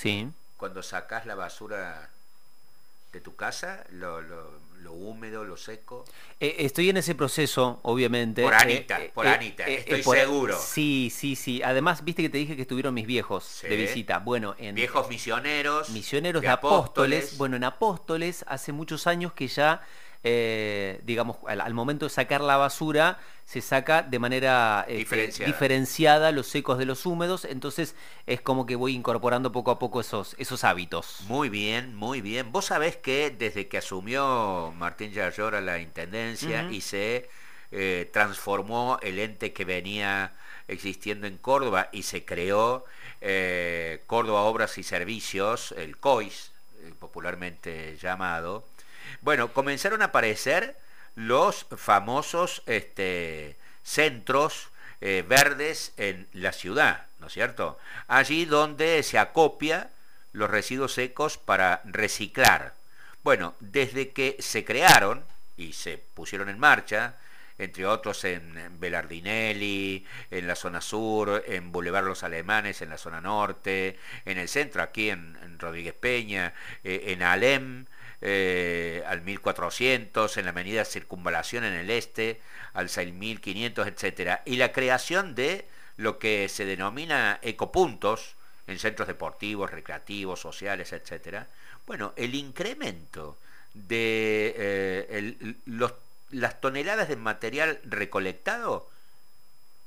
Sí. Cuando sacas la basura de tu casa, lo, lo, húmedo, lo seco. Eh, estoy en ese proceso, obviamente. Por Anita, eh, por eh, Anita, estoy seguro. Sí, sí, sí. Además, viste que te dije que estuvieron mis viejos de visita. Bueno, en viejos misioneros. Misioneros de, apóstoles. Bueno, en Apóstoles hace muchos años que ya eh, digamos, al, momento de sacar la basura, se saca de manera este, diferenciada. los secos de los húmedos, entonces es como que voy incorporando poco a poco esos, esos hábitos. Muy bien, muy bien. Vos sabés que desde que asumió Martín a la Intendencia y se eh, transformó el ente que venía existiendo en Córdoba y se creó eh, Córdoba Obras y Servicios, el COIS, popularmente llamado, bueno, comenzaron a aparecer los famosos este, centros eh, verdes en la ciudad, ¿no es cierto? Allí donde se acopia los residuos secos para reciclar. Bueno, desde que se crearon y se pusieron en marcha, entre otros en Belardinelli, en la zona sur, en Boulevard Los Alemanes, en la zona norte, en el centro, aquí en, Rodríguez Peña, eh, en Alem, eh, al 1400, en la avenida Circunvalación en el este, al 6500, etc. Y la creación de lo que se denomina ecopuntos en centros deportivos, recreativos, sociales, etc. Bueno, el incremento de eh, las toneladas de material recolectado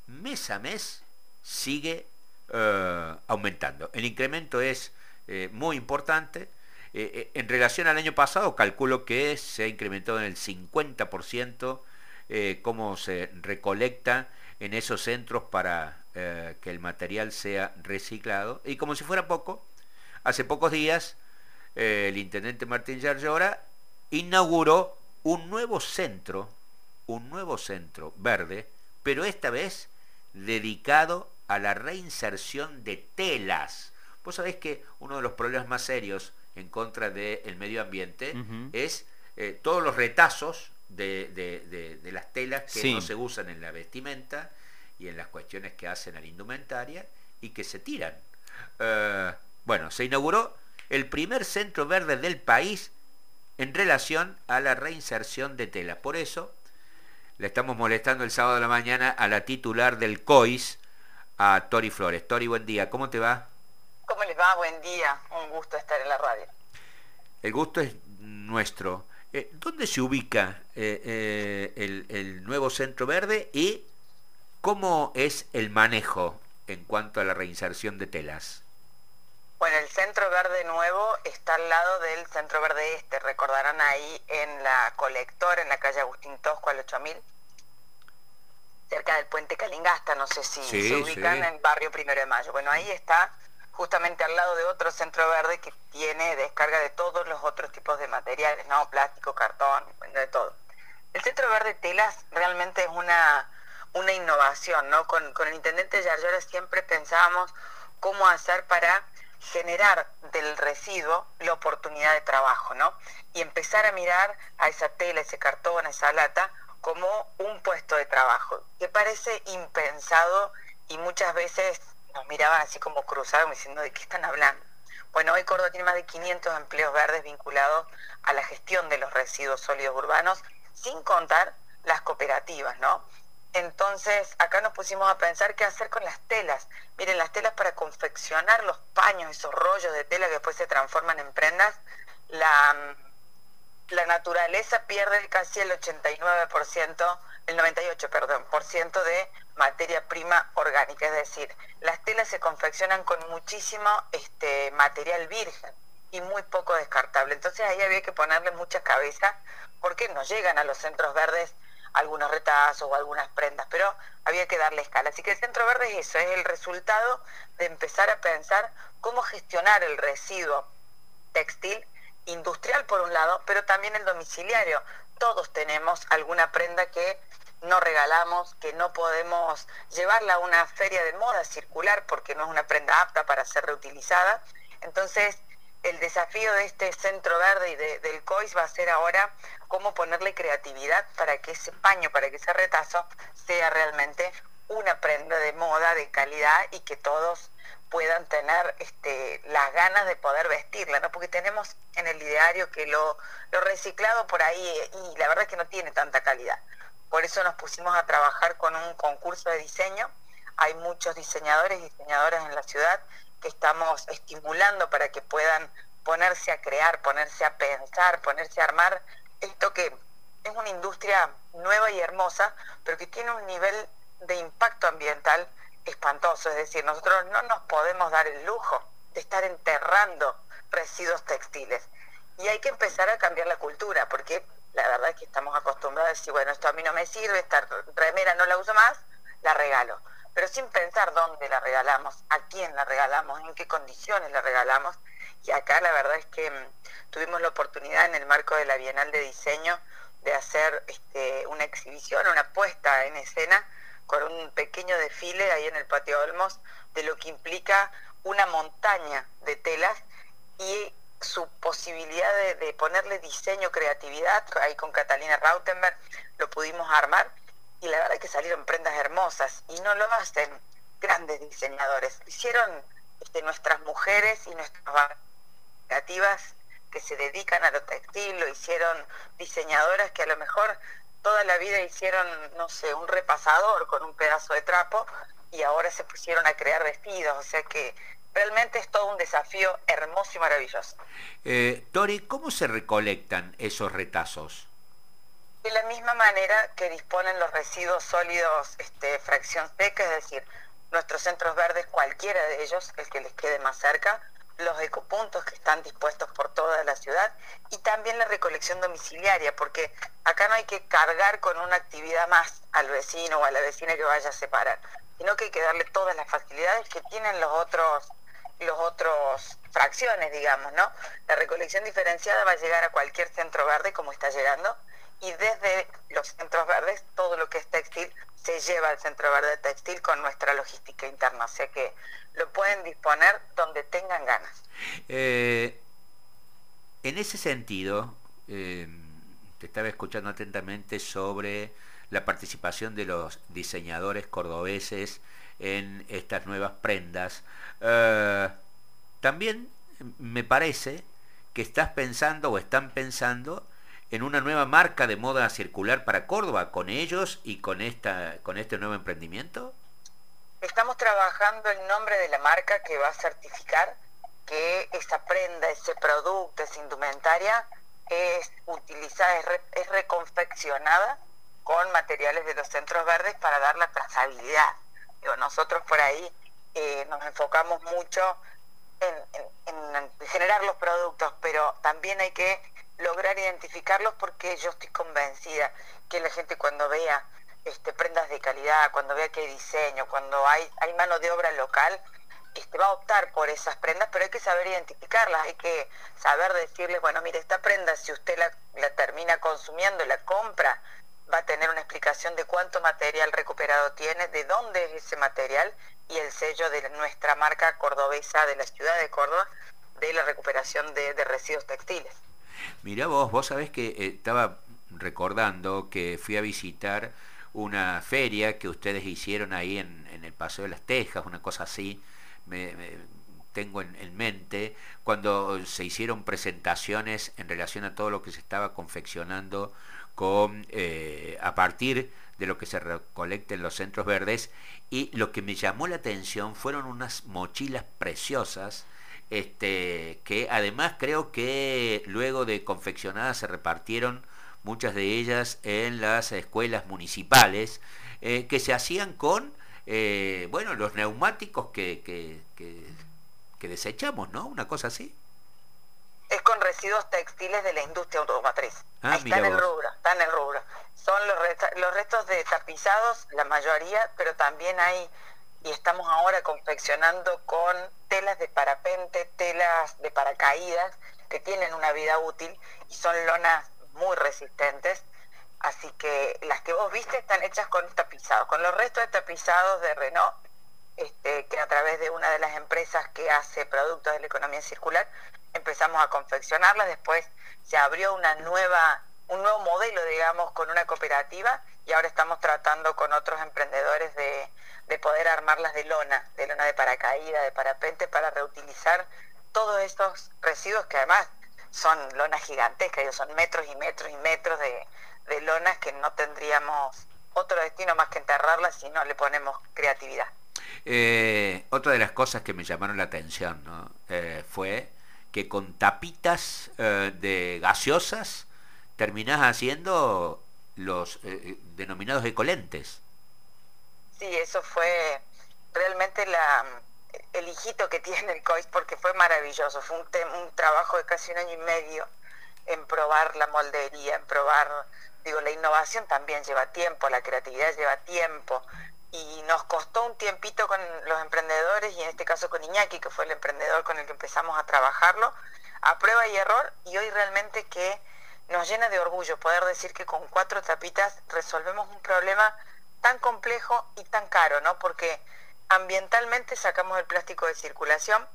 mes a mes sigue eh, aumentando. El incremento es muy importante eh, eh, en relación al año pasado, calculo que se ha incrementado en el 50% eh, cómo se recolecta en esos centros para que el material sea reciclado. Y como si fuera poco, hace pocos días el intendente Martín Yarlora inauguró un nuevo centro, un nuevo centro verde, pero esta vez dedicado a la reinserción de telas. Vos sabés que uno de los problemas más serios en contra del medio ambiente es eh, todos los retazos de, las telas que no se usan en la vestimenta y en las cuestiones que hacen a la indumentaria y que se tiran. Eh, bueno, se inauguró el primer centro verde del país en relación a la reinserción de telas. Por eso le estamos molestando el sábado de la mañana a la titular del COIS, a Tori Flores. Tori, buen día, ¿cómo te va? ¿Cómo les va? Buen día. Un gusto estar en la radio. El gusto es nuestro. Eh, ¿Dónde se ubica eh, eh, el, nuevo Centro Verde y cómo es el manejo en cuanto a la reinserción de telas? Bueno, el Centro Verde Nuevo está al lado del Centro Verde Este. Recordarán ahí en la colectora, en la calle Agustín Tosco, al 8000, cerca del puente Calingasta. No sé si se ubican en el barrio Primero de Mayo. Bueno, ahí está justamente al lado de otro centro verde que tiene descarga de todos los otros tipos de materiales, ¿no? Plástico, cartón, de todo. El centro verde telas realmente es una, una innovación, ¿no? Con, con el intendente Yarlora siempre pensábamos cómo hacer para generar del residuo la oportunidad de trabajo, ¿no? Y empezar a mirar a esa tela, ese cartón, esa lata, como un puesto de trabajo, que parece impensado y muchas veces nos miraban así como cruzados diciendo de qué están hablando. Bueno, hoy Córdoba tiene más de 500 empleos verdes vinculados a la gestión de los residuos sólidos urbanos, sin contar las cooperativas, ¿no? Entonces, acá nos pusimos a pensar qué hacer con las telas. Miren, las telas para confeccionar los paños, esos rollos de tela que después se transforman en prendas, la, la naturaleza pierde casi el 89%, el 98, perdón, por ciento de materia prima orgánica, es decir, las telas se confeccionan con muchísimo este, material virgen y muy poco descartable. Entonces ahí había que ponerle mucha cabeza porque no llegan a los centros verdes algunos retazos o algunas prendas, pero había que darle escala. Así que el centro verde es eso, es el resultado de empezar a pensar cómo gestionar el residuo textil industrial por un lado, pero también el domiciliario. Todos tenemos alguna prenda que no regalamos, que no podemos llevarla a una feria de moda circular porque no es una prenda apta para ser reutilizada. Entonces, el desafío de este centro verde y del COIS va a ser ahora cómo ponerle creatividad para que ese paño, para que ese retazo sea realmente una prenda de moda de calidad y que todos puedan tener este, las ganas de poder vestirla, ¿no? Porque tenemos en el ideario que lo, lo reciclado por ahí y la verdad es que no tiene tanta calidad. Por eso nos pusimos a trabajar con un concurso de diseño. Hay muchos diseñadores y diseñadoras en la ciudad que estamos estimulando para que puedan ponerse a crear, ponerse a pensar, ponerse a armar esto que es una industria nueva y hermosa, pero que tiene un nivel de impacto ambiental espantoso. Es decir, nosotros no nos podemos dar el lujo de estar enterrando residuos textiles. Y hay que empezar a cambiar la cultura, porque la verdad es que estamos acostumbrados a decir, bueno, esto a mí no me sirve, esta remera no la uso más, la regalo. Pero sin pensar dónde la regalamos, a quién la regalamos, en qué condiciones la regalamos. Y acá la verdad es que mm, tuvimos la oportunidad en el marco de la Bienal de Diseño de hacer este, una exhibición, una puesta en escena con un pequeño desfile ahí en el patio Olmos de lo que implica una montaña de telas y su posibilidad de, ponerle diseño, creatividad, ahí con Catalina Rautenberg lo pudimos armar y la verdad es que salieron prendas hermosas y no lo hacen grandes diseñadores, hicieron este, nuestras mujeres y nuestras creativas que se dedican a lo textil, lo hicieron diseñadoras que a lo mejor toda la vida hicieron, no sé, un repasador con un pedazo de trapo y ahora se pusieron a crear vestidos, o sea que realmente es todo un desafío hermoso y maravilloso. Eh, Tori, ¿cómo se recolectan esos retazos? De la misma manera que disponen los residuos sólidos este, fracción seca, es decir, nuestros centros verdes, cualquiera de ellos, el que les quede más cerca, los ecopuntos que están dispuestos por toda la ciudad y también la recolección domiciliaria, porque acá no hay que cargar con una actividad más al vecino o a la vecina que vaya a separar, sino que hay que darle todas las facilidades que tienen los otros los otros fracciones, digamos, ¿no? La recolección diferenciada va a llegar a cualquier centro verde como está llegando y desde los centros verdes todo lo que es textil se lleva al centro verde textil con nuestra logística interna, o sea que lo pueden disponer donde tengan ganas. Eh, en ese sentido, eh, te estaba escuchando atentamente sobre la participación de los diseñadores cordobeses en estas nuevas prendas. Eh, también me parece que estás pensando o están pensando en una nueva marca de moda circular para Córdoba con ellos y con esta con este nuevo emprendimiento? Estamos trabajando el nombre de la marca que va a certificar que esa prenda, ese producto, esa indumentaria es utilizada, es, reconfeccionada con materiales de los centros verdes para dar la trazabilidad. nosotros por ahí eh, nos enfocamos mucho en generar los productos, pero también hay que lograr identificarlos porque yo estoy convencida que la gente cuando vea este, prendas de calidad, cuando vea que hay diseño, cuando hay, hay mano de obra local, este, va a optar por esas prendas, pero hay que saber identificarlas, hay que saber decirles, bueno, mire, esta prenda, si usted la, la termina consumiendo, la compra, va a tener una explicación de cuánto material recuperado tiene, de dónde es ese material y el sello de nuestra marca cordobesa de la ciudad de Córdoba de la recuperación de residuos textiles. Mira vos, vos sabés que eh, estaba recordando que fui a visitar una feria que ustedes hicieron ahí en, el Paseo de las Tejas, una cosa así, me, tengo en, mente, cuando se hicieron presentaciones en relación a todo lo que se estaba confeccionando con, eh, a partir de lo que se recolecta en los centros verdes y lo que me llamó la atención fueron unas mochilas preciosas este, que además creo que luego de confeccionadas se repartieron muchas de ellas en las escuelas municipales, eh, que se hacían con, eh, bueno, los neumáticos que, que, que, desechamos, ¿no? Una cosa así. Es con residuos textiles de la industria automotriz. Ah, está en el rubro, está en el rubro. Son los, los restos de tapizados, la mayoría, pero también hay y estamos ahora confeccionando con telas de parapente, telas de paracaídas que tienen una vida útil y son lonas muy resistentes. Así que las que vos viste están hechas con tapizados, con los restos de tapizados de Renault, este, que a través de una de las empresas que hace productos de la economía circular empezamos a confeccionarlas. Después se abrió una nueva, un nuevo modelo, digamos, con una cooperativa y ahora estamos tratando con otros emprendedores de, de poder armarlas de lona, de lona de paracaídas, de parapente, para reutilizar todos estos residuos que además son lonas gigantescas, son metros y metros y metros de, de lonas que no tendríamos otro destino más que enterrarlas si no le ponemos creatividad. Eh, otra de las cosas que me llamaron la atención ¿no? Eh, fue que con tapitas eh, de gaseosas terminás haciendo los denominados ecolentes. Sí, eso fue realmente el hijito que tiene el COIS porque fue maravilloso. Fue un, un trabajo de casi un año y medio en probar la moldería, en probar, digo, la innovación también lleva tiempo, la creatividad lleva tiempo. Y nos costó un tiempito con los emprendedores y en este caso con Iñaki, que fue el emprendedor con el que empezamos a trabajarlo, a prueba y error. Y hoy realmente que nos llena de orgullo poder decir que con cuatro tapitas resolvemos un problema tan complejo y tan caro, ¿no? Porque ambientalmente sacamos el plástico de circulación,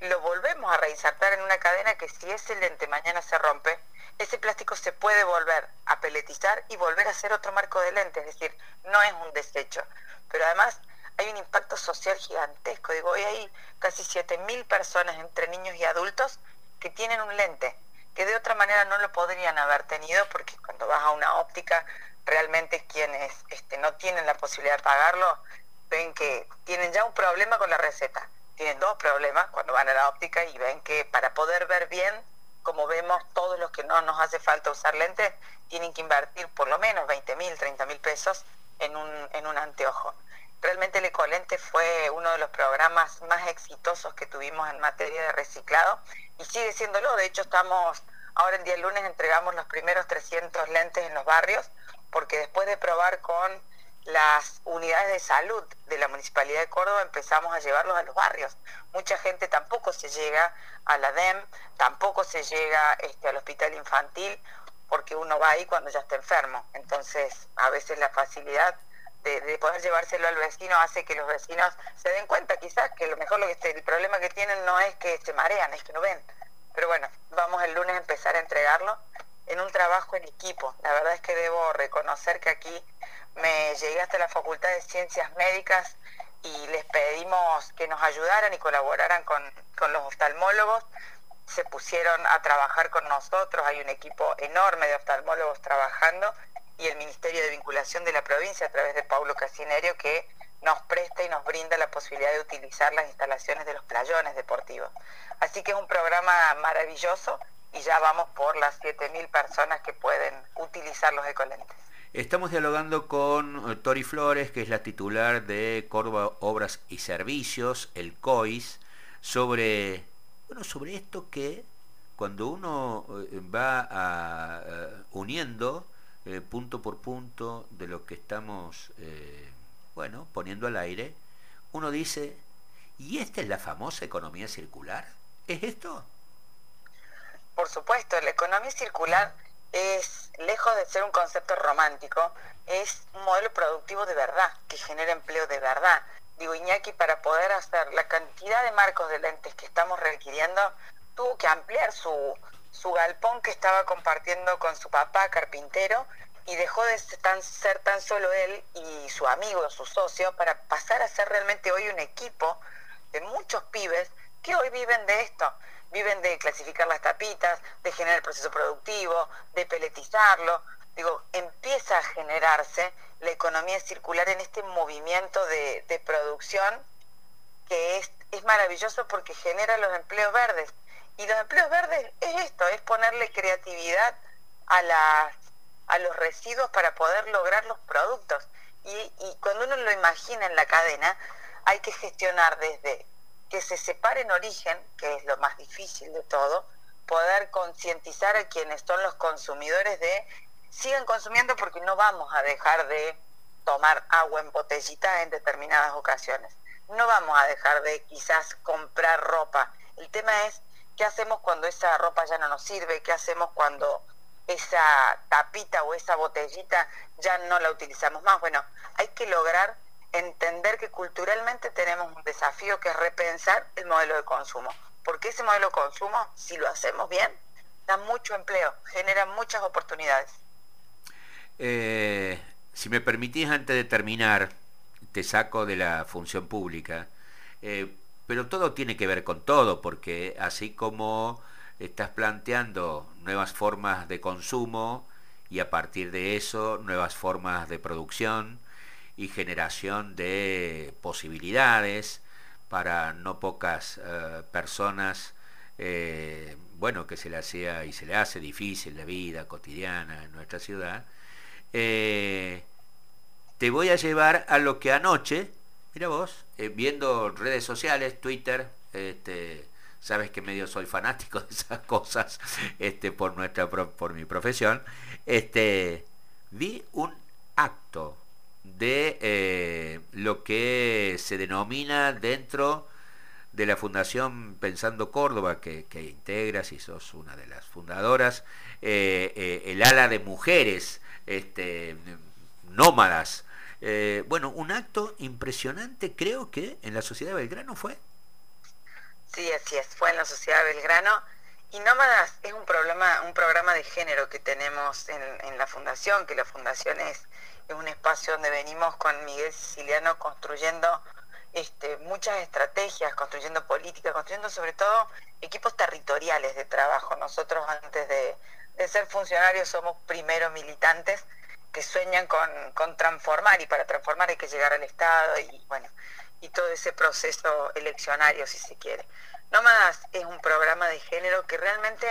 lo volvemos a reinsertar en una cadena que si ese lente mañana se rompe, ese plástico se puede volver a peletizar y volver a ser otro marco de lente, es decir, no es un desecho. Pero además hay un impacto social gigantesco. Digo, hoy hay casi 7.000 personas entre niños y adultos que tienen un lente, que de otra manera no lo podrían haber tenido porque cuando vas a una óptica, realmente quienes este, no tienen la posibilidad de pagarlo, ven que tienen ya un problema con la receta. Tienen dos problemas cuando van a la óptica y ven que para poder ver bien, como vemos todos los que no nos hace falta usar lentes, tienen que invertir por lo menos 20 mil, 30 mil pesos en un, en un anteojo. Realmente el Ecolente fue uno de los programas más exitosos que tuvimos en materia de reciclado y sigue siéndolo. De hecho, estamos ahora en día lunes entregamos los primeros 300 lentes en los barrios porque después de probar con las unidades de salud de la Municipalidad de Córdoba empezamos a llevarlos a los barrios. Mucha gente tampoco se llega a la DEM, tampoco se llega este, al hospital infantil, porque uno va ahí cuando ya está enfermo. Entonces, a veces la facilidad de, poder llevárselo al vecino hace que los vecinos se den cuenta quizás que lo mejor lo que el problema que tienen no es que se marean, es que no ven. Pero bueno, vamos el lunes a empezar a entregarlo en un trabajo en equipo. La verdad es que debo reconocer que aquí me llegué hasta la Facultad de Ciencias Médicas y les pedimos que nos ayudaran y colaboraran con, los oftalmólogos. Se pusieron a trabajar con nosotros, hay un equipo enorme de oftalmólogos trabajando y el Ministerio de Vinculación de la provincia a través de Paulo Casinerio que nos presta y nos brinda la posibilidad de utilizar las instalaciones de los playones deportivos. Así que es un programa maravilloso y ya vamos por las 7.000 personas que pueden utilizar los ecolentes. Estamos dialogando con eh, Tori Flores, que es la titular de Córdoba Obras y Servicios, el COIS, sobre, bueno, sobre esto que cuando uno eh, va eh, uniendo punto por punto de lo que estamos bueno, poniendo al aire, uno dice, ¿y esta es la famosa economía circular? ¿Es esto? Por supuesto, la economía circular es, lejos de ser un concepto romántico, es un modelo productivo de verdad, que genera empleo de verdad. Digo, Iñaki, para poder hacer la cantidad de marcos de lentes que estamos requiriendo, tuvo que ampliar su, su galpón que estaba compartiendo con su papá carpintero y dejó de ser tan, ser tan solo él y su amigo, su socio, para pasar a ser realmente hoy un equipo de muchos pibes que hoy viven de esto viven de clasificar las tapitas, de generar el proceso productivo, de peletizarlo. Digo, empieza a generarse la economía circular en este movimiento de, producción que es, es maravilloso porque genera los empleos verdes. Y los empleos verdes es esto, es ponerle creatividad a, las, a los residuos para poder lograr los productos. Y, y cuando uno lo imagina en la cadena, hay que gestionar desde que se separe en origen, que es lo más difícil de todo, poder concientizar a quienes son los consumidores de sigan consumiendo porque no vamos a dejar de tomar agua en botellita en determinadas ocasiones. No vamos a dejar de quizás comprar ropa. El tema es qué hacemos cuando esa ropa ya no nos sirve, qué hacemos cuando esa tapita o esa botellita ya no la utilizamos más. Bueno, hay que lograr entender que culturalmente tenemos un desafío que es repensar el modelo de consumo. Porque ese modelo de consumo, si lo hacemos bien, da mucho empleo, genera muchas oportunidades. Eh, Si me permitís antes de terminar, te saco de la función pública, eh, pero todo tiene que ver con todo, porque así como estás planteando nuevas formas de consumo y a partir de eso nuevas formas de producción y generación de posibilidades para no pocas eh, personas, eh, bueno, que se le hacía y se le hace difícil la vida cotidiana en nuestra ciudad, eh, te voy a llevar a lo que anoche, mira vos, viendo redes sociales, Twitter, este, sabes que medio soy fanático de esas cosas este, por, nuestra, por mi profesión, este, vi un acto de eh, lo que se denomina dentro de la Fundación Pensando Córdoba, que, integras y sos una de las fundadoras, el ala de mujeres este, nómadas. Eh, bueno, un acto impresionante creo que en la Sociedad de Belgrano fue. Sí, así es, fue en la Sociedad de Belgrano. Y Nómadas es un programa, un programa de género que tenemos en, la fundación, que la fundación es, es, un espacio donde venimos con Miguel Siciliano construyendo este, muchas estrategias, construyendo políticas, construyendo sobre todo equipos territoriales de trabajo. Nosotros antes de, ser funcionarios somos primeros militantes que sueñan con, transformar y para transformar hay que llegar al Estado y bueno, y todo ese proceso eleccionario si se quiere. Nómadas es un programa de género que realmente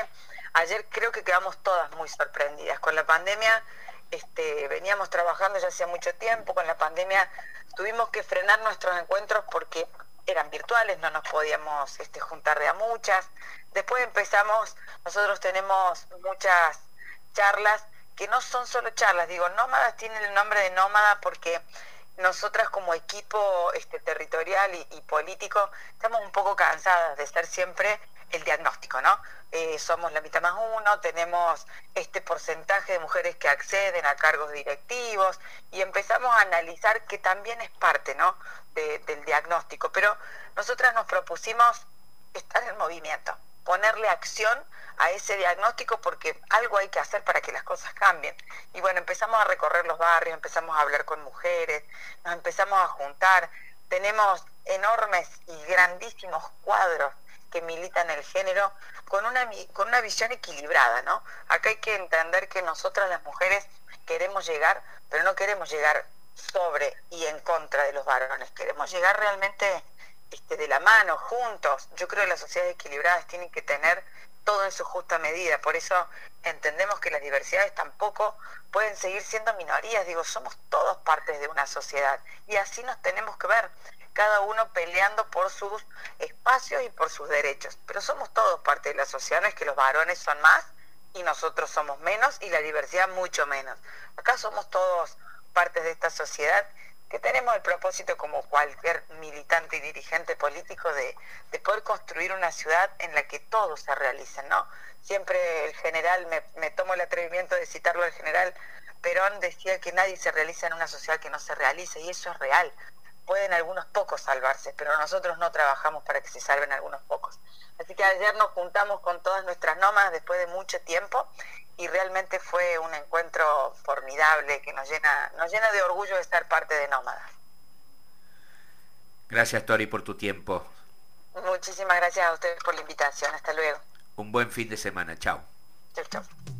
ayer creo que quedamos todas muy sorprendidas. Con la pandemia este, veníamos trabajando ya hacía mucho tiempo, con la pandemia tuvimos que frenar nuestros encuentros porque eran virtuales, no nos podíamos este, juntar de a muchas. Después empezamos, nosotros tenemos muchas charlas que no son solo charlas, digo, Nómadas tiene el nombre de Nómada porque nosotras como equipo este, territorial y, político estamos un poco cansadas de ser siempre el diagnóstico, ¿no? Eh, somos la mitad más uno, tenemos este porcentaje de mujeres que acceden a cargos directivos y empezamos a analizar que también es parte, ¿no? del diagnóstico, pero nosotras nos propusimos estar en movimiento, ponerle acción a ese diagnóstico porque algo hay que hacer para que las cosas cambien. Y bueno, empezamos a recorrer los barrios, empezamos a hablar con mujeres, nos empezamos a juntar, tenemos enormes y grandísimos cuadros que militan el género con una, con una visión equilibrada, ¿no? Acá hay que entender que nosotras las mujeres queremos llegar, pero no queremos llegar sobre y en contra de los varones, queremos llegar realmente este, de la mano, juntos. Yo creo que las sociedades equilibradas tienen que tener todo en su justa medida. Por eso entendemos que las diversidades tampoco pueden seguir siendo minorías. Digo, somos todos partes de una sociedad y así nos tenemos que ver, cada uno peleando por sus espacios y por sus derechos. Pero somos todos parte de la sociedad, no es que los varones son más y nosotros somos menos y la diversidad mucho menos. Acá somos todos partes de esta sociedad que tenemos el propósito, como cualquier militante y dirigente político, de, poder construir una ciudad en la que todos se realicen, ¿no? Siempre el general, me, tomo el atrevimiento de citarlo al general Perón, decía que nadie se realiza en una sociedad que no se realice, y eso es real. Pueden algunos pocos salvarse, pero nosotros no trabajamos para que se salven algunos pocos. Así que ayer nos juntamos con todas nuestras nómadas después de mucho tiempo y realmente fue un encuentro formidable que nos llena, nos llena de orgullo de estar parte de Nómadas. Gracias Tori por tu tiempo. Muchísimas gracias a ustedes por la invitación. Hasta luego. Un buen fin de semana. Chao. Chao, chao.